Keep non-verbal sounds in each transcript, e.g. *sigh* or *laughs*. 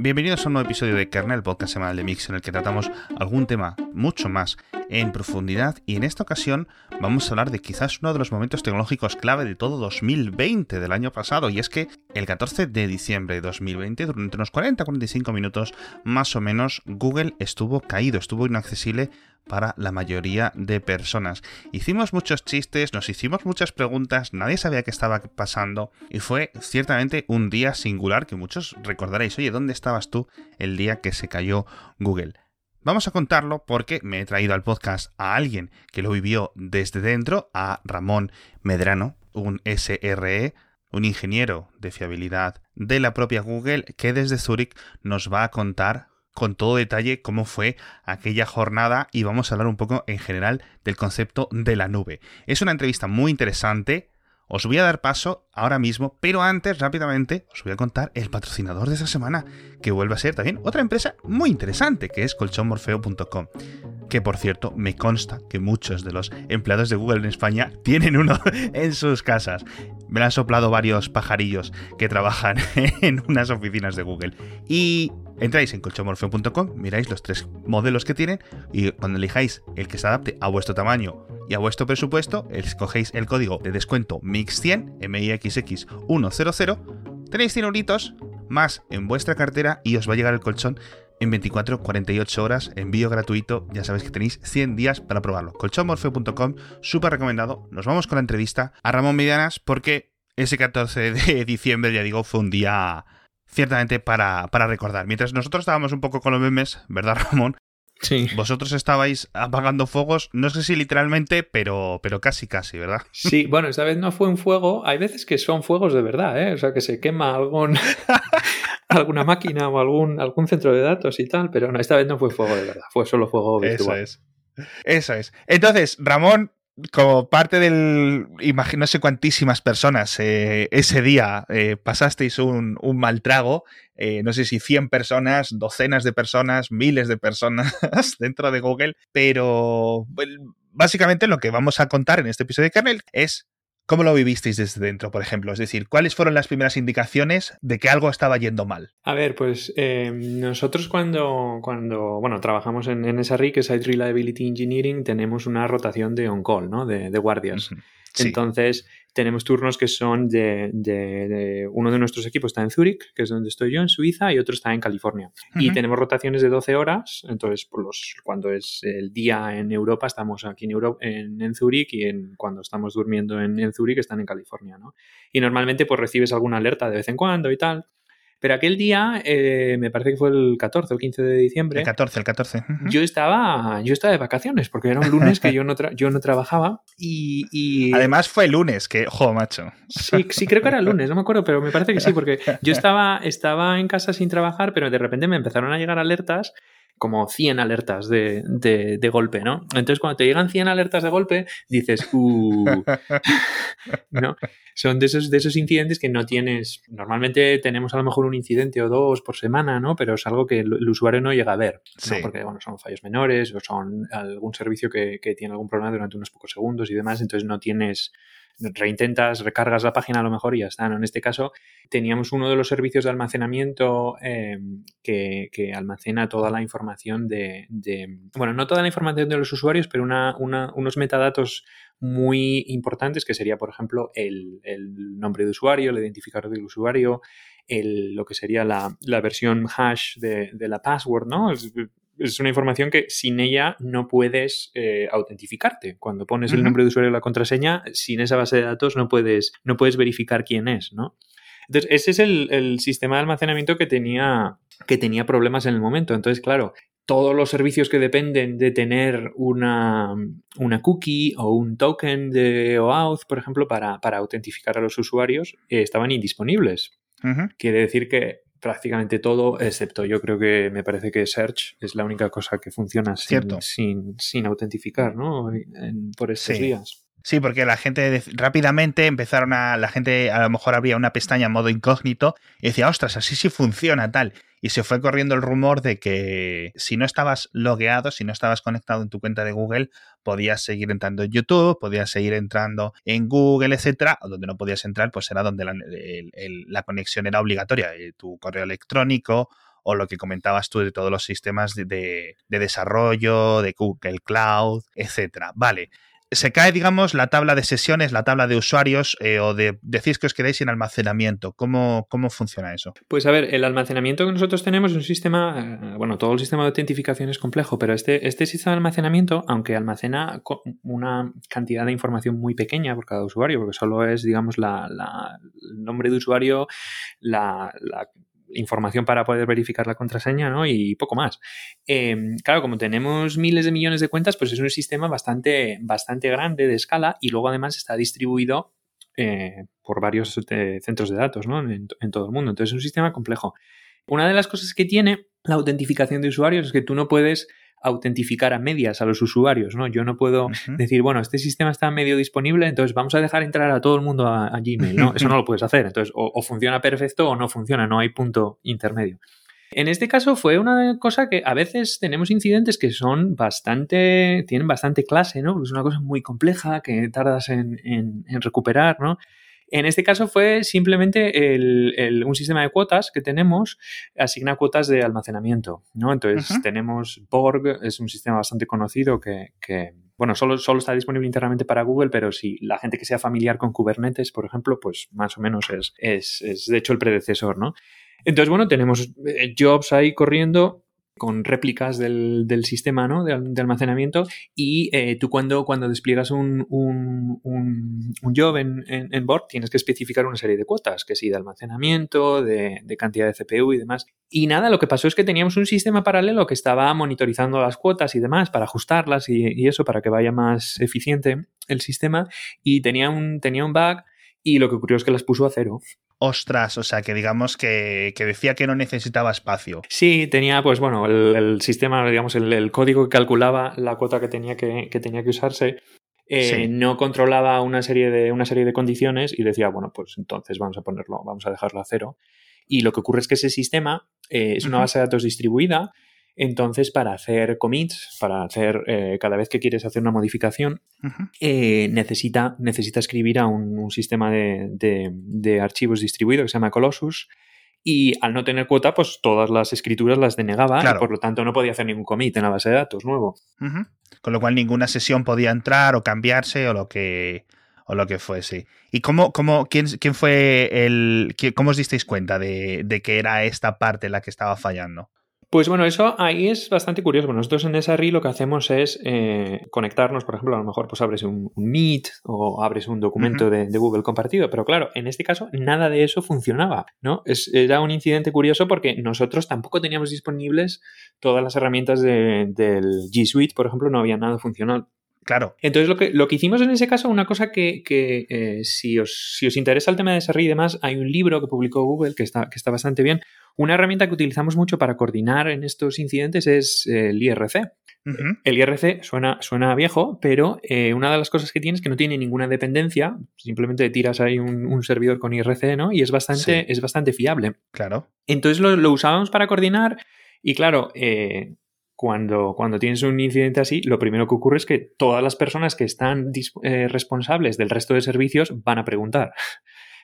Bienvenidos a un nuevo episodio de Kernel, podcast semanal de Mix, en el que tratamos algún tema mucho más en profundidad y en esta ocasión vamos a hablar de quizás uno de los momentos tecnológicos clave de todo 2020 del año pasado y es que el 14 de diciembre de 2020 durante unos 40-45 minutos más o menos Google estuvo caído, estuvo inaccesible para la mayoría de personas. Hicimos muchos chistes, nos hicimos muchas preguntas, nadie sabía qué estaba pasando y fue ciertamente un día singular que muchos recordaréis, oye, ¿dónde estabas tú el día que se cayó Google? Vamos a contarlo porque me he traído al podcast a alguien que lo vivió desde dentro, a Ramón Medrano, un SRE, un ingeniero de fiabilidad de la propia Google, que desde Zurich nos va a contar con todo detalle cómo fue aquella jornada y vamos a hablar un poco en general del concepto de la nube. Es una entrevista muy interesante. Os voy a dar paso ahora mismo, pero antes rápidamente os voy a contar el patrocinador de esta semana, que vuelve a ser también otra empresa muy interesante, que es colchonmorfeo.com que por cierto me consta que muchos de los empleados de Google en España *laughs* tienen uno en sus casas. Me han soplado varios pajarillos que trabajan *laughs* en unas oficinas de Google. Y entráis en colchomorfeo.com, miráis los tres modelos que tienen y cuando elijáis el que se adapte a vuestro tamaño y a vuestro presupuesto, escogéis el código de descuento MIX100, MIXX100, tenéis 100 euritos más en vuestra cartera y os va a llegar el colchón en 24-48 horas, envío gratuito, ya sabéis que tenéis 100 días para probarlo. Colchonmorfeo.com, súper recomendado. Nos vamos con la entrevista a Ramón Medianas porque ese 14 de *laughs* diciembre, ya digo, fue un día ciertamente para, para recordar. Mientras nosotros estábamos un poco con los memes, ¿verdad Ramón? Sí. Vosotros estabais apagando fuegos, no sé si literalmente, pero, pero casi, casi, ¿verdad? Sí, *laughs* bueno, esta vez no fue un fuego. Hay veces que son fuegos de verdad, ¿eh? O sea, que se quema algún, *laughs* alguna máquina o algún, algún centro de datos y tal, pero no, esta vez no fue fuego de verdad, fue solo fuego virtual. Eso es. Eso es. Entonces, Ramón, como parte del, imagino, no sé cuantísimas personas eh, ese día eh, pasasteis un, un, mal trago, eh, no sé si 100 personas, docenas de personas, miles de personas *laughs* dentro de Google, pero básicamente lo que vamos a contar en este episodio de Kernel es ¿Cómo lo vivisteis desde dentro, por ejemplo? Es decir, ¿cuáles fueron las primeras indicaciones de que algo estaba yendo mal? A ver, pues eh, nosotros cuando, cuando bueno, trabajamos en, en esa RI, que es Site Reliability Engineering, tenemos una rotación de on-call, ¿no? De, de guardias. Uh -huh. Sí. Entonces, tenemos turnos que son de, de, de, uno de nuestros equipos está en Zurich, que es donde estoy yo, en Suiza, y otro está en California. Uh -huh. Y tenemos rotaciones de 12 horas, entonces por los, cuando es el día en Europa estamos aquí en, Europa, en, en Zurich y en, cuando estamos durmiendo en, en Zurich están en California, ¿no? Y normalmente pues recibes alguna alerta de vez en cuando y tal. Pero aquel día, eh, me parece que fue el 14 o el 15 de diciembre. El 14, el 14. Uh -huh. Yo estaba, yo estaba de vacaciones, porque era un lunes que yo no, yo no trabajaba. Y, y, Además fue el lunes, que, jo, macho. Sí, sí, creo que era el lunes, no me acuerdo, pero me parece que sí, porque yo estaba, estaba en casa sin trabajar, pero de repente me empezaron a llegar alertas como 100 alertas de, de, de, golpe, ¿no? Entonces, cuando te llegan 100 alertas de golpe, dices, uh, *laughs* ¿no? Son de esos, de esos incidentes que no tienes. Normalmente tenemos a lo mejor un incidente o dos por semana, ¿no? Pero es algo que el, el usuario no llega a ver, ¿no? Porque, bueno, son fallos menores o son algún servicio que, que tiene algún problema durante unos pocos segundos y demás, entonces no tienes reintentas, recargas la página a lo mejor y ya está. ¿no? En este caso, teníamos uno de los servicios de almacenamiento eh, que, que, almacena toda la información de, bueno, no toda la información de los usuarios, pero una, unos metadatos muy importantes que sería, por ejemplo, el, el nombre de usuario, el identificador del usuario, el, lo que sería la, la versión hash de, de, la password, ¿no? Es, una información que sin ella no puedes eh, autentificarte. Cuando pones uh -huh. el nombre de usuario y la contraseña, sin esa base de datos no puedes, no puedes verificar quién es, ¿no? Entonces, ese es el, el, sistema de almacenamiento que tenía, que tenía problemas en el momento. Entonces, claro, todos los servicios que dependen de tener una, una cookie o un token de OAuth, por ejemplo, para, para autentificar a los usuarios, eh, estaban indisponibles. Uh -huh. Quiere decir que prácticamente todo, excepto yo creo que me parece que Search es la única cosa que funciona sin, sin, sin, autentificar, ¿no? En, por estos sí. días. Sí, porque la gente rápidamente empezaron a. La gente a lo mejor abría una pestaña en modo incógnito y decía, ostras, así sí funciona, tal. Y se fue corriendo el rumor de que si no estabas logueado, si no estabas conectado en tu cuenta de Google, podías seguir entrando en YouTube, podías seguir entrando en Google, etcétera. Donde no podías entrar, pues era donde la conexión era obligatoria. Eh, tu correo electrónico o lo que comentabas tú de todos los sistemas de, de, de desarrollo, de Google Cloud, etcétera. Vale, se cae, digamos, la tabla de sesiones, la tabla de usuarios, eh, o de decís que os quedáis sin almacenamiento. ¿Cómo, ¿Cómo funciona eso? Pues a ver, el almacenamiento que nosotros tenemos es un sistema, eh, bueno, todo el sistema de autentificación es complejo, pero este, este sistema de almacenamiento, aunque almacena una cantidad de información muy pequeña por cada usuario, porque solo es, digamos, la, la, el nombre de usuario, la, la información para poder verificar la contraseña, ¿no? Y poco más. Eh, claro, como tenemos miles de millones de cuentas, pues es un sistema bastante, bastante grande de escala y luego además está distribuido eh, por varios eh, centros de datos, ¿no? En, en, todo el mundo. Entonces es un sistema complejo. Una de las cosas que tiene la autentificación de usuarios es que tú no puedes autentificar a medias a los usuarios, ¿no? Yo no puedo uh -huh. decir, bueno, este sistema está medio disponible, entonces vamos a dejar entrar a todo el mundo a, a Gmail, ¿no? Eso no lo puedes hacer. Entonces, o, o, funciona perfecto o no funciona, no hay punto intermedio. En este caso fue una cosa que a veces tenemos incidentes que son bastante, tienen bastante clase, ¿no? Es una cosa muy compleja que tardas en, en, en recuperar, ¿no? En este caso fue simplemente el, el, un sistema de cuotas que tenemos, asigna cuotas de almacenamiento, ¿no? Entonces uh -huh. tenemos Borg, es un sistema bastante conocido que, que bueno, solo, solo, está disponible internamente para Google, pero si la gente que sea familiar con Kubernetes, por ejemplo, pues más o menos es, es, es de hecho el predecesor, ¿no? Entonces, bueno, tenemos eh, jobs ahí corriendo con réplicas del, sistema ¿no? de, almacenamiento y eh, tú cuando, cuando despliegas un, un, un, job en, en, Borg tienes que especificar una serie de cuotas, que sí, de almacenamiento, de, cantidad de CPU y demás. Y nada, lo que pasó es que teníamos un sistema paralelo que estaba monitorizando las cuotas y demás para ajustarlas y, y eso, para que vaya más eficiente el sistema y tenía un, tenía un bug y lo que ocurrió es que las puso a cero ostras, o sea, que digamos que, que, decía que no necesitaba espacio. Sí, tenía, pues bueno, el, el sistema, digamos, el, el, código que calculaba la cuota que tenía que, que tenía que usarse. Eh, sí. no controlaba una serie, de, una serie de condiciones y decía, bueno, pues entonces vamos a ponerlo, vamos a dejarlo a cero. Y lo que ocurre es que ese sistema eh, es una base de datos distribuida entonces, para hacer commits, para hacer eh, cada vez que quieres hacer una modificación, uh -huh. eh, necesita, necesita escribir a un, un sistema de, de, de, archivos distribuido que se llama Colossus. Y al no tener cuota, pues todas las escrituras las denegaba claro. y por lo tanto no podía hacer ningún commit en la base de datos nuevo. Uh -huh. Con lo cual ninguna sesión podía entrar o cambiarse o lo que, o lo que fuese. ¿Y cómo, cómo quién, quién fue el. Quién, cómo os disteis cuenta de, de, que era esta parte la que estaba fallando? Pues bueno, eso ahí es bastante curioso. Bueno, nosotros en SRI lo que hacemos es eh, conectarnos, por ejemplo, a lo mejor pues abres un, un Meet o abres un documento uh -huh. de, de, Google compartido, pero claro, en este caso nada de eso funcionaba, ¿no? Es, era un incidente curioso porque nosotros tampoco teníamos disponibles todas las herramientas de, del G Suite, por ejemplo, no había nada funcional. Claro. Entonces, lo que, lo que hicimos en ese caso, una cosa que, que eh, si, os, si os interesa el tema de SRI y demás, hay un libro que publicó Google que está, que está bastante bien. Una herramienta que utilizamos mucho para coordinar en estos incidentes es el IRC. Uh -huh. El IRC suena, suena viejo, pero eh, una de las cosas que tiene es que no tiene ninguna dependencia. Simplemente tiras ahí un, un servidor con IRC, ¿no? Y es bastante, sí. es bastante fiable. Claro. Entonces lo, lo usábamos para coordinar y claro, eh, cuando, cuando tienes un incidente así, lo primero que ocurre es que todas las personas que están eh, responsables del resto de servicios van a preguntar.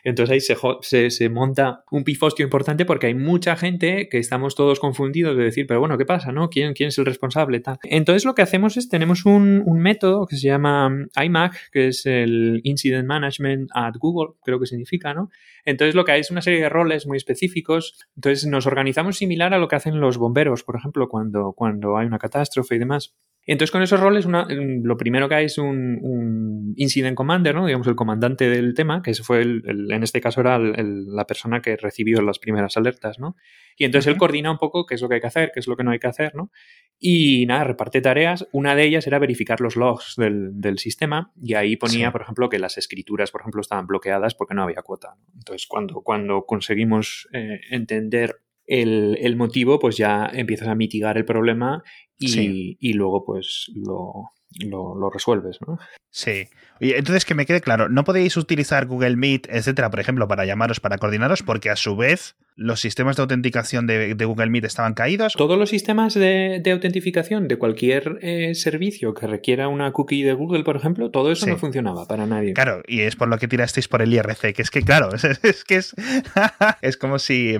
Entonces ahí se, monta un pifostio importante porque hay mucha gente que estamos todos confundidos de decir, pero bueno, ¿qué pasa? ¿no? ¿Quién, es el responsable? Tal. Entonces lo que hacemos es, tenemos un, un, método que se llama IMAG, que es el Incident Management at Google, creo que significa, ¿no? Entonces lo que hay es una serie de roles muy específicos. Entonces nos organizamos similar a lo que hacen los bomberos, por ejemplo, cuando, cuando hay una catástrofe y demás. Entonces, con esos roles, una, lo primero que hay es un, un, incident commander, ¿no? Digamos, el comandante del tema, que fue el, el, en este caso era el, la persona que recibió las primeras alertas, ¿no? Y entonces uh -huh. él coordina un poco qué es lo que hay que hacer, qué es lo que no hay que hacer, ¿no? Y nada, reparte tareas. Una de ellas era verificar los logs del, del sistema y ahí ponía, sí. por ejemplo, que las escrituras, por ejemplo, estaban bloqueadas porque no había cuota. Entonces, cuando, cuando conseguimos eh, entender el, el, motivo, pues ya empiezas a mitigar el problema y, sí. y luego pues lo, lo, lo, resuelves, ¿no? Sí. Y entonces que me quede claro, no podéis utilizar Google Meet, etcétera, por ejemplo, para llamaros, para coordinaros, porque a su vez los sistemas de autenticación de, Google Meet estaban caídos. Todos los sistemas de, autentificación de cualquier eh, servicio que requiera una cookie de Google, por ejemplo, todo eso no funcionaba para nadie. Claro, y es por lo que tirasteis por el IRC, que es que, claro, *laughs* es, que es, *laughs* es como si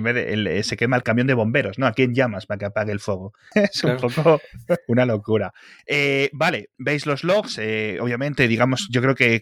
se quema el camión de bomberos, ¿no? ¿A quién llamas para que apague el fuego? *laughs* Es un poco una locura. Eh, vale, veis los logs, eh, obviamente, digamos, yo creo que,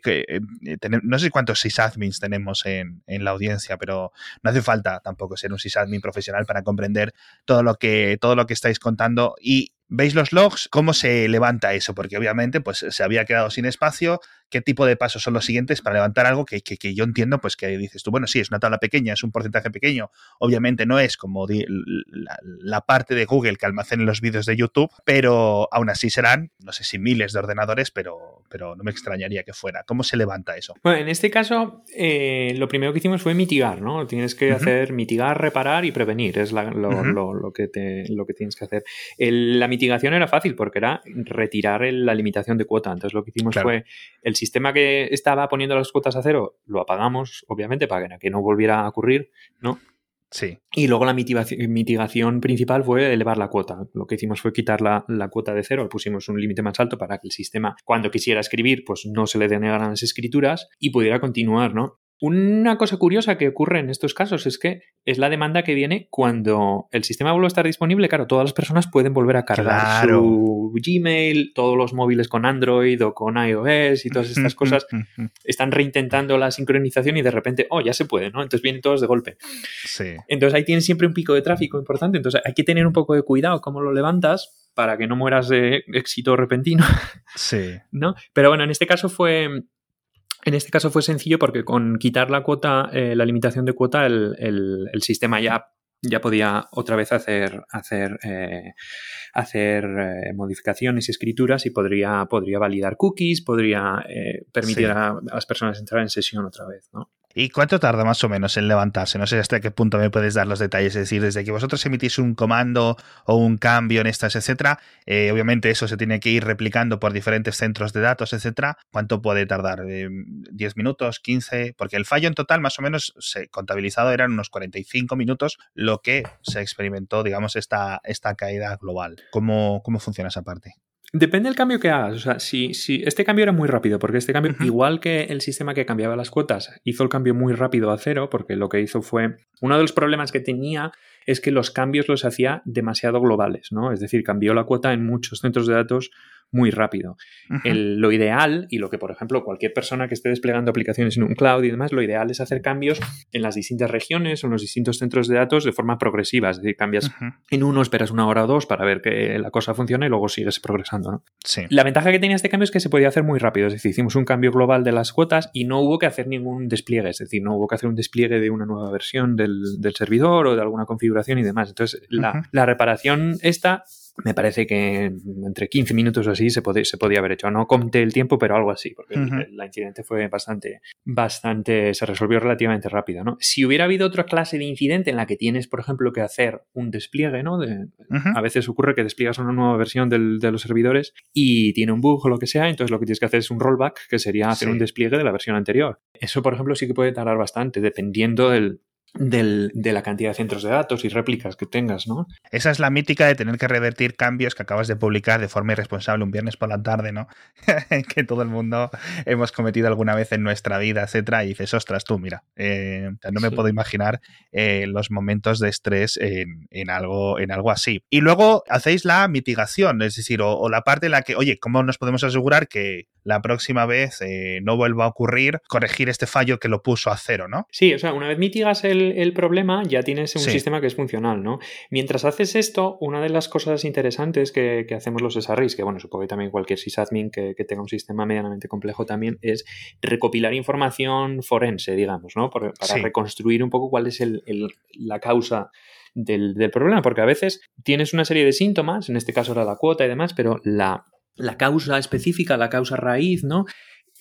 no sé cuántos sysadmins tenemos en, en la audiencia, pero no hace falta tampoco ser un sysadmin profesional para comprender todo lo que, todo lo que estáis contando y ¿Veis los logs? ¿Cómo se levanta eso? Porque obviamente pues, se había quedado sin espacio. ¿Qué tipo de pasos son los siguientes para levantar algo que, yo entiendo? Pues que dices tú, bueno, sí, es una tabla pequeña, es un porcentaje pequeño. Obviamente no es como la, parte de Google que almacene los vídeos de YouTube, pero aún así serán, no sé si miles de ordenadores, pero, pero no me extrañaría que fuera. ¿Cómo se levanta eso? Bueno, en este caso, eh, lo primero que hicimos fue mitigar, ¿no? Tienes que hacer mitigar, reparar y prevenir. Es lo, que te, lo que tienes que hacer. la mitigación era fácil porque era retirar la limitación de cuota. Entonces lo que hicimos fue el sistema que estaba poniendo las cuotas a cero, lo apagamos, obviamente, para que no volviera a ocurrir, ¿no? Sí. Y luego la mitigación, principal fue elevar la cuota. Lo que hicimos fue quitar la, la cuota de cero, pusimos un límite más alto para que el sistema, cuando quisiera escribir, pues no se le denegaran las escrituras y pudiera continuar, ¿no? Una cosa curiosa que ocurre en estos casos es que es la demanda que viene cuando el sistema vuelve a estar disponible. Claro, todas las personas pueden volver a cargar su Gmail, todos los móviles con Android o con iOS y todas estas *laughs* cosas están reintentando la sincronización y de repente, oh, ya se puede, ¿no? Entonces vienen todos de golpe. Sí. Entonces ahí tienes siempre un pico de tráfico importante. Entonces hay que tener un poco de cuidado cómo lo levantas para que no mueras de éxito repentino. Sí. ¿No? Pero bueno, en este caso fue en este caso fue sencillo porque con quitar la cuota, eh, la limitación de cuota, el, sistema ya, ya podía otra vez hacer, hacer, eh, hacer eh, modificaciones y escrituras y podría, podría validar cookies, podría permitir a, las personas entrar en sesión otra vez. ¿no? ¿Y cuánto tarda más o menos en levantarse? No sé hasta qué punto me puedes dar los detalles. Es decir, desde que vosotros emitís un comando o un cambio en estas, etcétera, eh, obviamente eso se tiene que ir replicando por diferentes centros de datos, etcétera. ¿Cuánto puede tardar? ¿10 eh, minutos? ¿15? Porque el fallo en total, más o menos, contabilizado eran unos 45 minutos, lo que se experimentó, digamos, esta, esta caída global. ¿Cómo, cómo funciona esa parte? Depende del cambio que hagas. O sea, si, si este cambio era muy rápido, porque este cambio, igual que el sistema que cambiaba las cuotas, hizo el cambio muy rápido a cero, porque lo que hizo fue. Uno de los problemas que tenía es que los cambios los hacía demasiado globales, ¿no? Es decir, cambió la cuota en muchos centros de datos muy rápido. lo ideal, y lo que, por ejemplo, cualquier persona que esté desplegando aplicaciones en un cloud y demás, lo ideal es hacer cambios en las distintas regiones o en los distintos centros de datos de forma progresiva. Es decir, cambias en uno, esperas una hora o dos para ver que la cosa funciona y luego sigues progresando. ¿no? Sí. La ventaja que tenía este cambio es que se podía hacer muy rápido. Es decir, hicimos un cambio global de las cuotas y no hubo que hacer ningún despliegue. Es decir, no hubo que hacer un despliegue de una nueva versión del, servidor o de alguna configuración y demás. Entonces, la, la reparación esta me parece que entre 15 minutos o así se, se podía haber hecho. No conté el tiempo, pero algo así, porque la incidente fue bastante, bastante, se resolvió relativamente rápido, ¿no? Si hubiera habido otra clase de incidente en la que tienes, por ejemplo, que hacer un despliegue, ¿no? De, A veces ocurre que despliegas una nueva versión del, de los servidores y tiene un bug o lo que sea, entonces lo que tienes que hacer es un rollback, que sería hacer un despliegue de la versión anterior. Eso, por ejemplo, sí que puede tardar bastante, dependiendo del, de la cantidad de centros de datos y réplicas que tengas, ¿no? Esa es la mítica de tener que revertir cambios que acabas de publicar de forma irresponsable un viernes por la tarde, ¿no? *laughs* que todo el mundo hemos cometido alguna vez en nuestra vida, etcétera, y dices, ostras, tú, mira, eh, no me puedo imaginar eh, los momentos de estrés en, algo, en algo así. Y luego hacéis la mitigación, es decir, o, la parte en la que, oye, ¿cómo nos podemos asegurar que la próxima vez eh, no vuelva a ocurrir corregir este fallo que lo puso a cero, ¿no? Sí, o sea, una vez mitigas el el, problema, ya tienes un sistema que es funcional, ¿no? Mientras haces esto, una de las cosas interesantes que, hacemos los SRIs, que bueno, supongo que también cualquier sysadmin que, tenga un sistema medianamente complejo también, es recopilar información forense, digamos, ¿no? para reconstruir un poco cuál es la causa del, problema, porque a veces tienes una serie de síntomas, en este caso era la cuota y demás, pero la, la causa específica, la causa raíz, ¿no?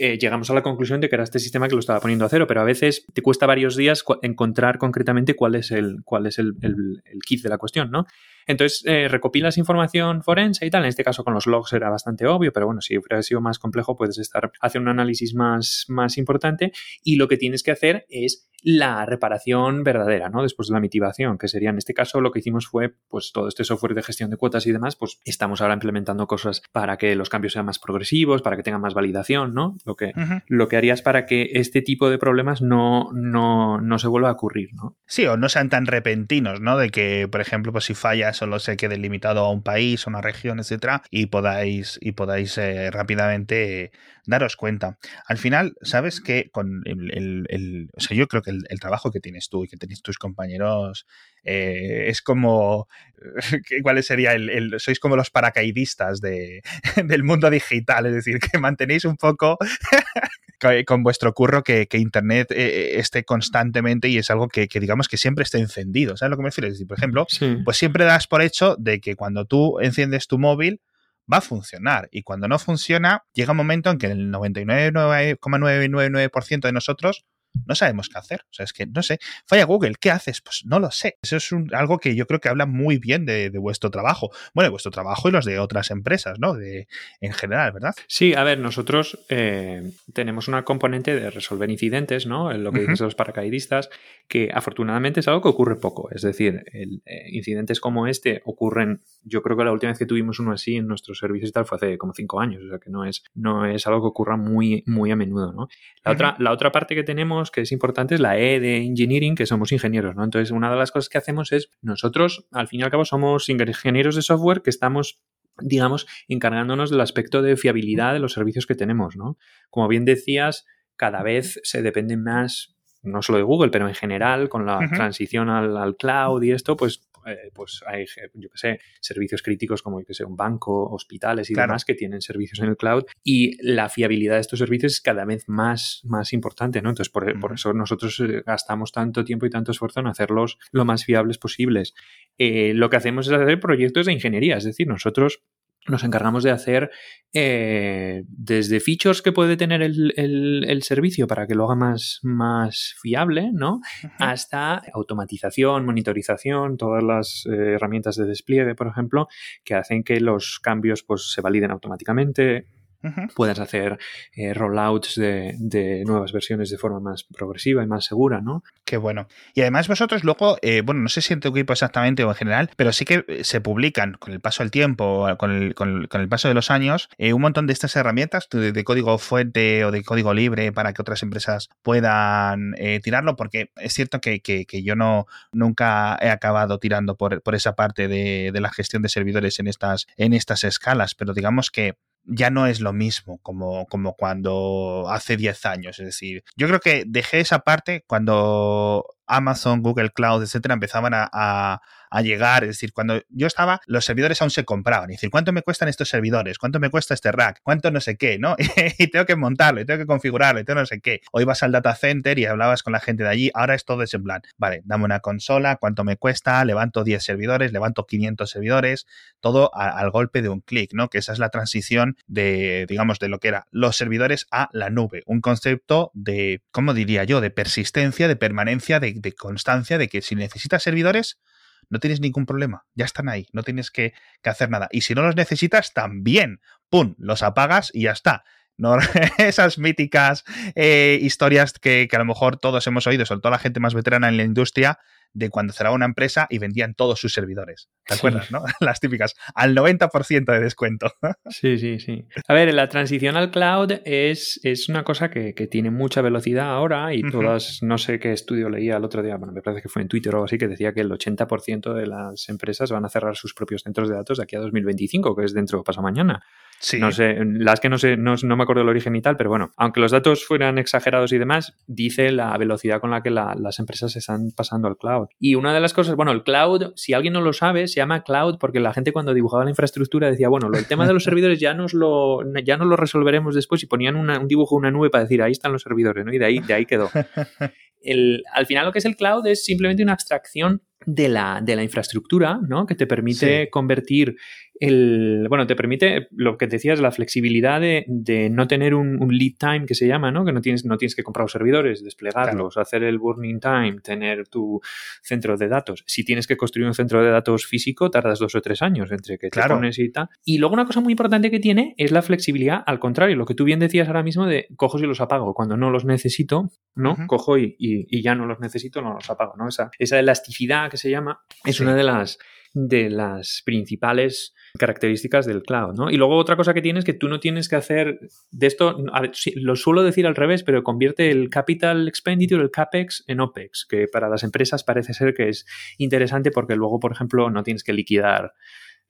Eh, llegamos a la conclusión de que era este sistema que lo estaba poniendo a cero, pero a veces te cuesta varios días encontrar concretamente cuál es el, cuál es el, kit de la cuestión, ¿no? Entonces, eh, recopilas información forense y tal. En este caso, con los logs era bastante obvio, pero bueno, si hubiera sido más complejo, puedes estar haciendo un análisis más, más importante. Y lo que tienes que hacer es la reparación verdadera, ¿no? Después de la mitigación, que sería en este caso lo que hicimos fue, pues todo este software de gestión de cuotas y demás, pues estamos ahora implementando cosas para que los cambios sean más progresivos, para que tengan más validación, ¿no? Lo que, lo que harías para que este tipo de problemas no, no, no se vuelva a ocurrir, ¿no? Sí, o no sean tan repentinos, ¿no? De que, por ejemplo, pues si solo se quede limitado a un país, a una región, etcétera, y podáis, y podáis eh, rápidamente daros cuenta. Al final, sabes que con el, o sea, yo creo que el, trabajo que tienes tú y que tenéis tus compañeros eh, es como, *laughs* ¿cuál sería el, sois como los paracaidistas de, *laughs* del mundo digital, es decir, que mantenéis un poco *laughs* con vuestro curro que, Internet eh, eh, esté constantemente y es algo que, digamos que siempre esté encendido. ¿Sabes lo que me refiero? Es decir, por ejemplo, pues siempre das por hecho de que cuando tú enciendes tu móvil, va a funcionar. Y cuando no funciona, llega un momento en que el 99,999% de nosotros no sabemos qué hacer. O sea, es que no sé. Falla Google, ¿qué haces? Pues no lo sé. Eso es algo que yo creo que habla muy bien de, vuestro trabajo. Bueno, de vuestro trabajo y los de otras empresas, ¿no? De, en general, ¿verdad? Sí, a ver, nosotros eh, tenemos una componente de resolver incidentes, ¿no? En lo que dicen los paracaidistas, que afortunadamente es algo que ocurre poco. Es decir, el, eh, incidentes como este ocurren, yo creo que la última vez que tuvimos uno así en nuestros servicios y tal fue hace como cinco años. O sea, que no es, no es algo que ocurra muy, muy a menudo, ¿no? La, otra, la otra parte que tenemos que es importante es la E de engineering, que somos ingenieros, ¿no? Entonces, una de las cosas que hacemos es, nosotros, al fin y al cabo, somos ingenieros de software que estamos digamos, encargándonos del aspecto de fiabilidad de los servicios que tenemos, ¿no? Como bien decías, cada vez se depende más, no solo de Google, pero en general, con la transición al, al, cloud y esto, pues eh, pues hay, yo que sé, servicios críticos como, que sé, un banco, hospitales y demás que tienen servicios en el cloud y la fiabilidad de estos servicios es cada vez más, más importante, ¿no? Entonces, por, eso nosotros eh, gastamos tanto tiempo y tanto esfuerzo en hacerlos lo más fiables posibles. Eh, lo que hacemos es hacer proyectos de ingeniería, es decir, nosotros nos encargamos de hacer eh, desde features que puede tener el, servicio para que lo haga más, más fiable, ¿no? Hasta automatización, monitorización, todas las eh, herramientas de despliegue, por ejemplo, que hacen que los cambios pues, se validen automáticamente, puedas hacer eh, rollouts de, nuevas versiones de forma más progresiva y más segura, ¿no? Qué bueno. Y además vosotros luego, eh, bueno, no sé si en tu equipo exactamente o en general, pero sí que eh, se publican con el paso del tiempo, con el, con el, paso de los años, un montón de estas herramientas de, código fuente o de código libre para que otras empresas puedan tirarlo, porque es cierto que, yo no nunca he acabado tirando por, por esa parte de, de, la gestión de servidores en estas, en estas escalas, pero digamos que ya no es lo mismo como, como cuando hace 10 años. Es decir, yo creo que dejé esa parte cuando Amazon, Google Cloud, etcétera, empezaban a a llegar. Es decir, cuando yo estaba, los servidores aún se compraban. Es decir, ¿cuánto me cuestan estos servidores? ¿Cuánto me cuesta este rack? ¿Cuánto no sé qué? ¿No? *laughs* y tengo que montarlo, y tengo que configurarlo, y tengo no sé qué. Hoy vas al data center y hablabas con la gente de allí. Ahora es todo ese plan. Vale, dame una consola, ¿cuánto me cuesta? Levanto 10 servidores, levanto 500 servidores, todo al golpe de un clic, ¿no? Que esa es la transición de, digamos, de lo que era los servidores a la nube. Un concepto de, ¿cómo diría yo? De persistencia, de permanencia, de constancia, de que si necesitas servidores, no tienes ningún problema, ya están ahí, no tienes que, hacer nada. Y si no los necesitas, también, ¡pum!, los apagas y ya está. No, *laughs* esas míticas eh, historias que, que, a lo mejor todos hemos oído, sobre todo la gente más veterana en la industria, de cuando cerraba una empresa y vendían todos sus servidores. ¿Te acuerdas, no? *laughs* Las típicas, al 90% de descuento. *laughs* Sí, sí, sí. A ver, la transición al cloud es, es una cosa que, tiene mucha velocidad ahora y todas, no sé qué estudio leía el otro día, bueno, me parece que fue en Twitter o algo así, que decía que el 80% de las empresas van a cerrar sus propios centros de datos de aquí a 2025, que es dentro de pasado mañana. No sé, las que no sé, no, me acuerdo el origen y tal, pero bueno, aunque los datos fueran exagerados y demás, dice la velocidad con la que las empresas están pasando al cloud. Y una de las cosas, bueno, el cloud, si alguien no lo sabe, se llama cloud porque la gente cuando dibujaba la infraestructura decía, bueno, el tema de los *laughs* servidores ya nos lo, ya no lo resolveremos después y ponían un dibujo, una nube para decir, ahí están los servidores, ¿no? Y de ahí, de ahí quedó. *laughs* El, al final lo que es el cloud es simplemente una abstracción de la, de la infraestructura, ¿no? Que te permite convertir el, bueno, te permite lo que decías, la flexibilidad de, no tener un, lead time que se llama, ¿no? Que no tienes, no tienes que comprar los servidores, desplegarlos, hacer el burning time, tener tu centro de datos. Si tienes que construir un centro de datos físico, tardas dos o tres años entre que te pones y tal. Y luego una cosa muy importante que tiene es la flexibilidad, al contrario, lo que tú bien decías ahora mismo de cojo y los apago. Cuando no los necesito, ¿no? Cojo y, y, ya no los necesito, no los apago, ¿no? Esa, esa elasticidad que se llama es una de las de las principales características del cloud, ¿no? Y luego otra cosa que tienes es que tú no tienes que hacer de esto, lo suelo decir al revés, pero convierte el capital expenditure, el capex, en opex, que para las empresas parece ser que es interesante porque luego, por ejemplo, no tienes que liquidar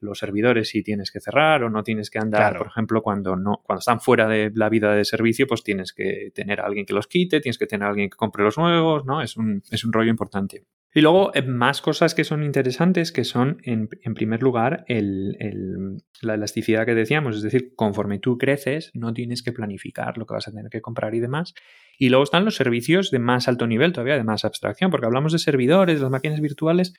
los servidores si tienes que cerrar o no tienes que andar, por ejemplo, cuando no cuando están fuera de la vida de servicio, pues tienes que tener a alguien que los quite, tienes que tener a alguien que compre los nuevos, ¿no? Es un, es un rollo importante. Y luego, eh, más cosas que son interesantes, que son, en, primer lugar, la elasticidad que decíamos, es decir, conforme tú creces, no tienes que planificar lo que vas a tener que comprar y demás. Y luego están los servicios de más alto nivel, todavía de más abstracción, porque hablamos de servidores, de las máquinas virtuales,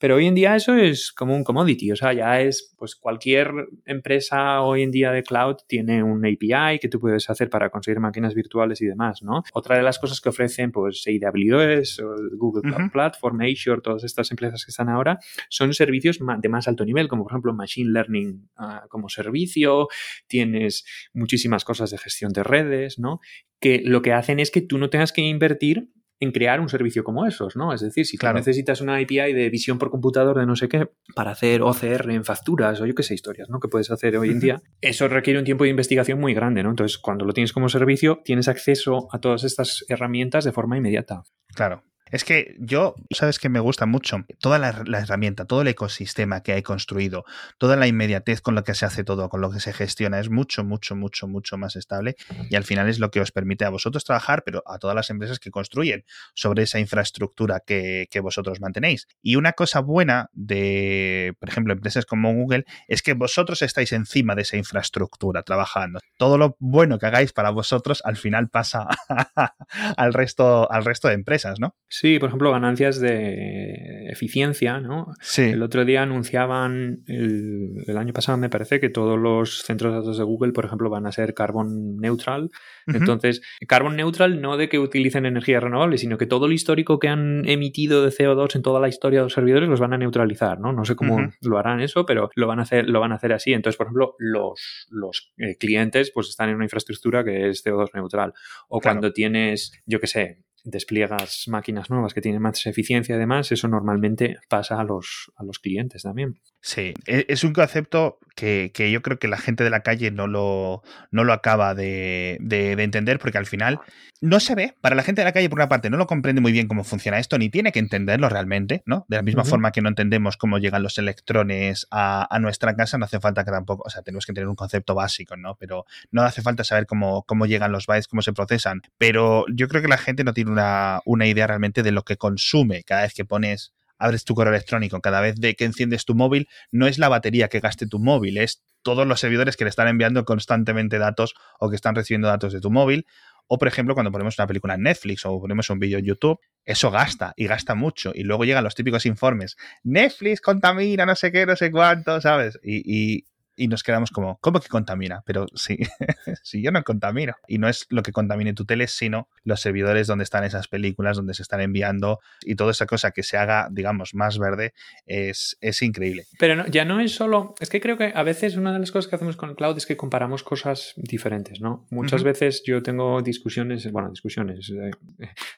pero hoy en día eso es como un commodity, o sea, ya es, pues cualquier empresa hoy en día de cloud tiene un API que tú puedes hacer para conseguir máquinas virtuales y demás, ¿no? Otra de las cosas que ofrecen, pues AWS, Google Cloud Platform, Azure, todas estas empresas que están ahora, son servicios de más alto nivel, como por ejemplo Machine Learning ah, como servicio, tienes muchísimas cosas de gestión de redes, ¿no? Que lo que hacen es que tú no tengas que invertir en crear un servicio como esos, ¿no? Es decir, si tú necesitas una API de visión por computador de no sé qué para hacer OCR en facturas o yo qué sé, historias, ¿no? Que puedes hacer hoy en *laughs* día, eso requiere un tiempo de investigación muy grande, ¿no? Entonces, cuando lo tienes como servicio, tienes acceso a todas estas herramientas de forma inmediata. Claro. Es que yo, sabes que me gusta mucho toda la, herramienta, todo el ecosistema que hay construido, toda la inmediatez con lo que se hace todo, con lo que se gestiona, es mucho, mucho, mucho, mucho más estable y al final es lo que os permite a vosotros trabajar, pero a todas las empresas que construyen sobre esa infraestructura que, que vosotros mantenéis. Y una cosa buena de, por ejemplo, empresas como Google es que vosotros estáis encima de esa infraestructura trabajando. Todo lo bueno que hagáis para vosotros al final pasa *laughs* al resto, al resto de empresas, ¿no? Sí, por ejemplo, ganancias de eficiencia, ¿no? Sí. El otro día anunciaban, el, año pasado me parece que todos los centros de datos de Google, por ejemplo, van a ser carbon neutral. Entonces, carbon neutral no de que utilicen energías renovables, sino que todo el histórico que han emitido de CO2 en toda la historia de los servidores los van a neutralizar, ¿no? No sé cómo lo harán eso, pero lo van a hacer, lo van a hacer así. Entonces, por ejemplo, los, los eh, clientes pues están en una infraestructura que es CO2 neutral. O cuando tienes, yo qué sé, despliegas máquinas nuevas que tienen más eficiencia además, eso normalmente pasa a los, a los clientes también. Sí, e, es un concepto que, yo creo que la gente de la calle no lo, no lo acaba de, entender porque al final no se ve, para la gente de la calle por una parte no lo comprende muy bien cómo funciona esto, ni tiene que entenderlo realmente, ¿no? De la misma forma que no entendemos cómo llegan los electrones a, nuestra casa, no hace falta que tampoco, o sea, tenemos que tener un concepto básico, ¿no? Pero no hace falta saber cómo, cómo llegan los bytes, cómo se procesan, pero yo creo que la gente no tiene una, una idea realmente de lo que consume cada vez que pones abres tu correo electrónico, cada vez de que enciendes tu móvil, no es la batería que gaste tu móvil, es todos los servidores que le están enviando constantemente datos o que están recibiendo datos de tu móvil. O, por ejemplo, cuando ponemos una película en Netflix o ponemos un vídeo en YouTube, eso gasta y gasta mucho. Y luego llegan los típicos informes. Netflix contamina, no sé qué, no sé cuánto, ¿sabes? y, nos quedamos como, ¿cómo que contamina? Pero sí, *laughs* si yo no contamino. Y no es lo que contamine tu tele, sino los servidores donde están esas películas, donde se están enviando y toda esa cosa que se haga, digamos, más verde es, es increíble. Pero ya no es solo, es que creo que a veces una de las cosas que hacemos con el cloud es que comparamos cosas diferentes, ¿no? Muchas veces yo tengo discusiones, bueno, discusiones, eh,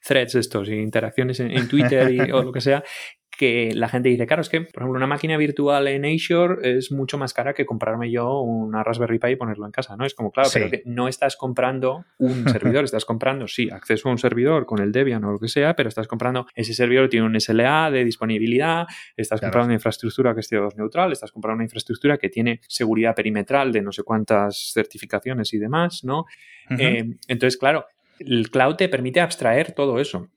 threads estos, interacciones en, Twitter y, o lo que sea, que la gente dice, claro, es que, por ejemplo, una máquina virtual en Azure es mucho más cara que comprarme yo una Raspberry Pi y ponerlo en casa, ¿no? Es como, claro, pero que no estás comprando un *laughs* servidor, estás comprando, sí, acceso a un servidor con el Debian o lo que sea, pero estás comprando, ese servidor tiene un SLA de disponibilidad, estás comprando una infraestructura que es CO2 neutral, estás comprando una infraestructura que tiene seguridad perimetral de no sé cuántas certificaciones y demás, ¿no? Eh, entonces, claro, el cloud te permite abstraer todo eso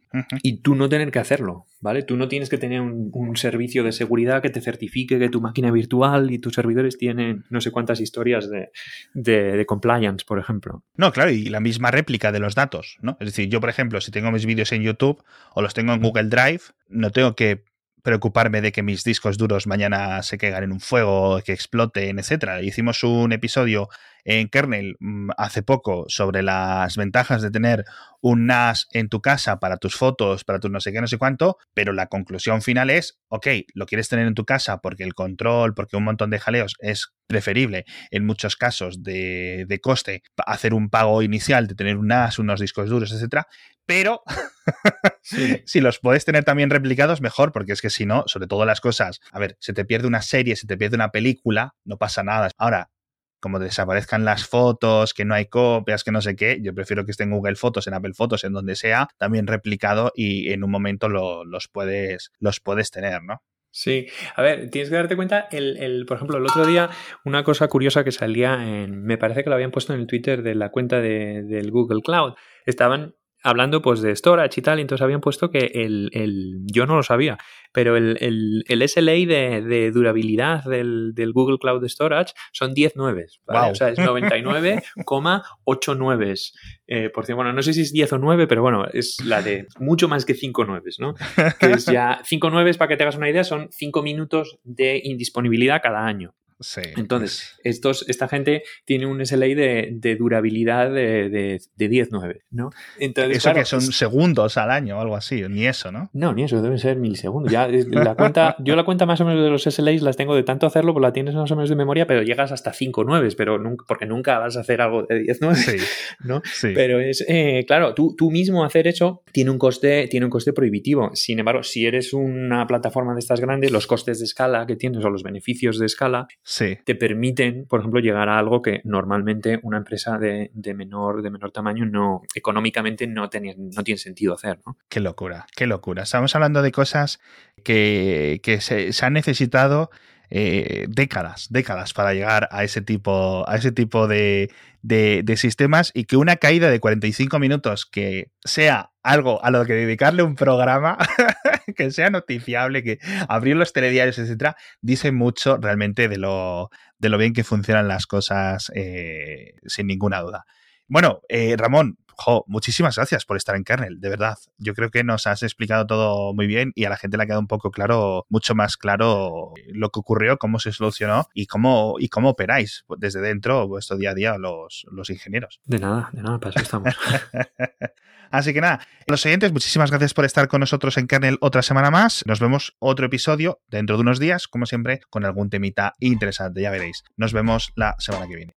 y tú no tener que hacerlo, ¿vale? Tú no tienes que tener un, servicio de seguridad que te certifique que tu máquina virtual y tus servidores tienen no sé cuántas historias de, de, compliance, por ejemplo. No, claro, y la misma réplica de los datos, ¿no? Es decir, yo, por ejemplo, si tengo mis vídeos en YouTube o los tengo en Google Drive, no tengo que preocuparme de que mis discos duros mañana se caigan en un fuego, que exploten, etcétera. Hicimos un episodio en Kernel mm, hace poco sobre las ventajas de tener un NAS en tu casa para tus fotos, para tus no sé qué, no sé cuánto, pero la conclusión final es, ok, lo quieres tener en tu casa porque el control, porque un montón de jaleos es preferible en muchos casos de, de coste hacer un pago inicial de tener un NAS, unos discos duros, etcétera, pero *laughs* si los puedes tener también replicados, mejor, porque es que si no, sobre todo las cosas, a ver, se te pierde una serie, se te pierde una película, no pasa nada. Ahora, como desaparezcan las fotos, que no hay copias, que no sé qué, yo prefiero que esté en Google Fotos, en Apple Fotos, en donde sea, también replicado y en un momento los, puedes, los puedes tener, ¿no? Sí, a ver, tienes que darte cuenta, el, por ejemplo, el otro día una cosa curiosa que salía en, me parece que lo habían puesto en el Twitter de la cuenta de, del Google Cloud, estaban hablando pues de storage y tal, entonces habían puesto que el, el yo no lo sabía, pero el, el, el SLA de, de durabilidad del, del, Google Cloud Storage son 10 nueves, ¿vale? O sea, es 99,8 eh, por cierto, bueno, no sé si es 10 o 9, pero bueno, es la de mucho más que 5 nueves, ¿no? Que es ya 5 nueves, para que te hagas una idea, son 5 minutos de indisponibilidad cada año. Entonces, estos, esta gente tiene un SLA de, de durabilidad de, de, de 10-9, ¿no? Entonces, eso que son segundos al año o algo así, ni eso, ¿no? No, ni eso, deben ser milisegundos. Ya, la cuenta, yo la cuenta más o menos de los SLAs las tengo de tanto hacerlo, pues la tienes más o menos de memoria, pero llegas hasta 5 9, pero nunca, porque nunca vas a hacer algo de 10 9, sí. *laughs* ¿no? Sí. Pero es, eh, claro, tú, tú mismo hacer eso tiene un, coste, tiene un coste prohibitivo. Sin embargo, si eres una plataforma de estas grandes, los costes de escala que tienes o los beneficios de escala te permiten, por ejemplo, llegar a algo que normalmente una empresa de, menor, de menor tamaño no, económicamente no, tiene, no tiene sentido hacer. ¿no? Qué locura, qué locura. Estamos hablando de cosas que, se, han necesitado eh, décadas, décadas para llegar a ese tipo, a ese tipo de, de, sistemas y que una caída de 45 minutos que sea algo a lo que dedicarle un programa, *laughs* que sea noticiable, que abrir los telediarios, etcétera, dice mucho realmente de lo, de lo bien que funcionan las cosas, eh, sin ninguna duda. Bueno, eh, Ramón, jo, muchísimas gracias por estar en Kernel, de verdad. Yo creo que nos has explicado todo muy bien y a la gente le ha quedado un poco claro, mucho más claro lo que ocurrió, cómo se solucionó y cómo, y cómo operáis desde dentro vuestro día a día los, los ingenieros. De nada, de nada, para eso estamos. *laughs* Así que nada, los siguientes, muchísimas gracias por estar con nosotros en Kernel otra semana más. Nos vemos otro episodio dentro de unos días, como siempre, con algún temita interesante, ya veréis. Nos vemos la semana que viene.